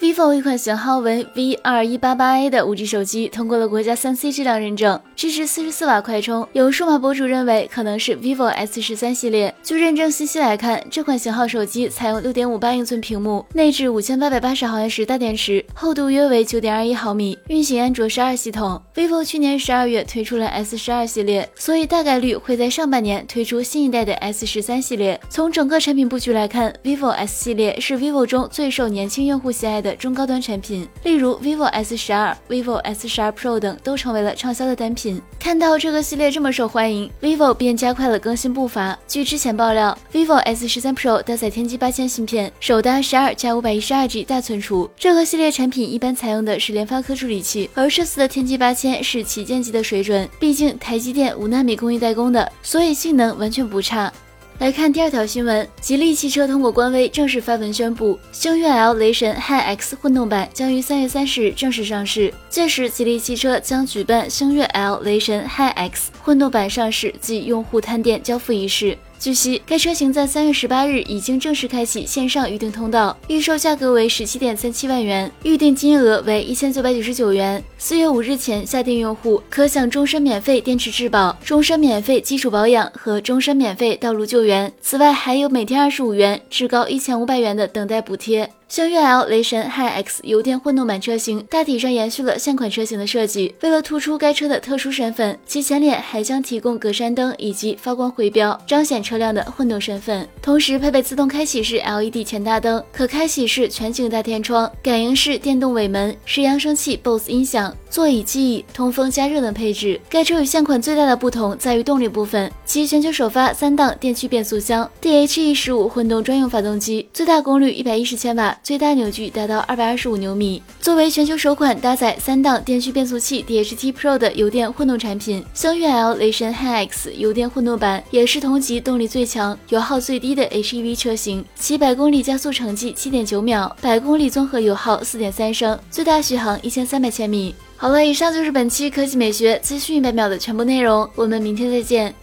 Vivo 一款型号为 V 二一八八 A 的 5G 手机通过了国家三 C 质量认证，支持四十四瓦快充。有数码博主认为可能是 vivo S 十三系列。据认证信息来看，这款型号手机采用六点五八英寸屏幕，内置五千八百八十毫安时大电池，厚度约为九点二一毫米，运行安卓十二系统。vivo 去年十二月推出了 S 十二系列，所以大概率会在上半年推出新一代的 S 十三系列。从整个产品布局来看，vivo S 系列是 vivo 中最受年轻用户喜爱的。中高端产品，例如 vivo S 十二、vivo S 十二 Pro 等都成为了畅销的单品。看到这个系列这么受欢迎，vivo 便加快了更新步伐。据之前爆料，vivo S 十三 Pro 搭载天玑八千芯片，首搭十二加五百一十二 G 大存储。这个系列产品一般采用的是联发科处理器，而这次的天玑八千是旗舰级的水准。毕竟台积电五纳米工艺代工的，所以性能完全不差。来看第二条新闻，吉利汽车通过官微正式发文宣布，星越 L 雷神 Hi X 混动版将于三月三十日正式上市。届时，吉利汽车将举办星越 L 雷神 Hi X 混动版上市及用户探店交付仪式。据悉，该车型在三月十八日已经正式开启线上预订通道，预售价格为十七点三七万元，预定金额为一千九百九十九元。四月五日前下定用户可享终身免费电池质保、终身免费基础保养和终身免费道路救援。此外，还有每天二十五元至高一千五百元的等待补贴。星越 L 雷神 Hi X 油电混动版车型大体上延续了现款车型的设计，为了突出该车的特殊身份，其前脸还将提供格栅灯以及发光回标，彰显车辆的混动身份。同时配备自动开启式 LED 前大灯、可开启式全景大天窗、感应式电动尾门、十扬声器 BOSE 音响、座椅记忆、通风加热等配置。该车与现款最大的不同在于动力部分，其全球首发三档电驱变速箱，DHE 十五混动专用发动机，最大功率一百一十千瓦。最大扭矩达到二百二十五牛米。作为全球首款搭载三档电驱变速器 DHT Pro 的油电混动产品，星越 L 雷神 Hi X 油电混动版也是同级动力最强、油耗最低的 HEV 车型。其百公里加速成绩七点九秒，百公里综合油耗四点三升，最大续航一千三百千米。好了，以上就是本期科技美学资讯一百秒的全部内容，我们明天再见。